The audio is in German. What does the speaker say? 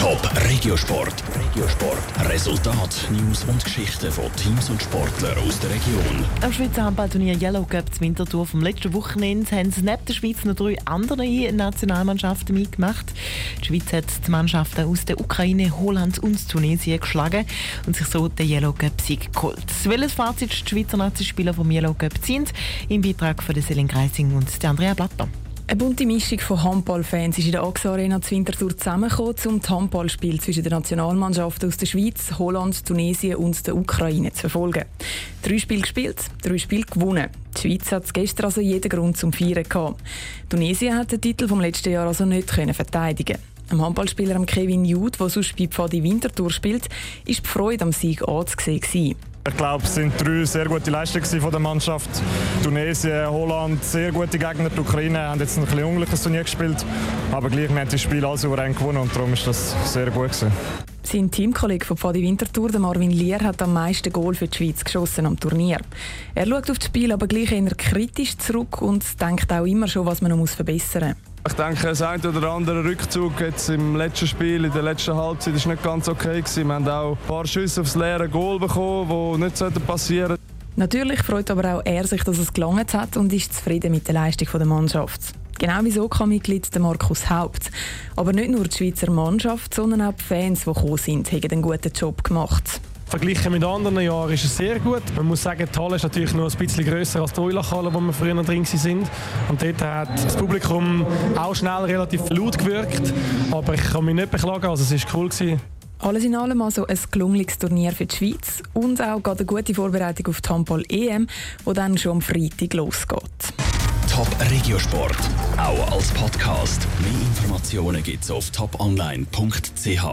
Top Regiosport. Regiosport. Resultat, News und Geschichten von Teams und Sportlern aus der Region. Am Schweizer Handballturnier Yellow Cup zur Wintertour vom letzten Wochenende haben sie neben der Schweiz noch drei andere Nationalmannschaften mitgemacht. Die Schweiz hat die Mannschaften aus der Ukraine, Holland und Tunesien geschlagen und sich so den Yellow Cup-Sieg geholt. Welches Fazit die Schweizer Nazi-Spieler vom Yellow Cup ziehen, im Beitrag von Selin Greising und Andrea Blatter. Eine bunte Mischung von Handballfans ist in der AXA Arena zu Winterthur zusammengekommen, um das Handballspiel zwischen der Nationalmannschaft aus der Schweiz, Holland, Tunesien und der Ukraine zu verfolgen. Drei Spiele gespielt, drei Spiele gewonnen. Die Schweiz hat gestern also jeden Grund zum Feiern gehabt. Tunesien hat den Titel vom letzten Jahr also nicht können verteidigen. Am Handballspieler Kevin Jude, der sonst bei Pfadi Winterthur spielt, ist die Freude am Sieg anzusehen. Ich glaube, es sind drei sehr gute Leistungen von der Mannschaft. Tunesien, Holland, sehr gute Gegner. Die Ukraine haben jetzt ein bisschen unglückliches Turnier gespielt, aber gleich wir haben das Spiel alles souverän gewonnen und darum ist das sehr gut gewesen. Sein Teamkollege von Pfadi Winterthur, Marvin Lier, hat am meisten Goal für die Schweiz geschossen am Turnier. Er schaut auf das Spiel aber gleich eher kritisch zurück und denkt auch immer schon, was man noch verbessern muss. Ich denke, das ein oder andere Rückzug jetzt im letzten Spiel, in der letzten Halbzeit, ist nicht ganz okay gewesen. Wir haben auch ein paar Schüsse aufs leere Goal bekommen, die nicht passieren sollten. Natürlich freut aber auch er sich, dass es gelangt hat und ist zufrieden mit der Leistung der Mannschaft. Genau wie so mitglied der Markus Haupt. Aber nicht nur die Schweizer Mannschaft, sondern auch die Fans, die gekommen sind, haben einen guten Job gemacht. Verglichen mit anderen Jahren ist es sehr gut. Man muss sagen, die Halle ist natürlich noch ein bisschen grösser als die Eulachhalle, wo wir früher drin sind. Und dort hat das Publikum auch schnell relativ laut gewirkt. Aber ich kann mich nicht beklagen, also es war cool. Gewesen. Alles in allem also ein gelungenes Turnier für die Schweiz und auch eine gute Vorbereitung auf die Handball-EM, die dann schon am Freitag losgeht. Top Regiosport, auch als Podcast. Mehr Informationen gibt es auf toponline.ch.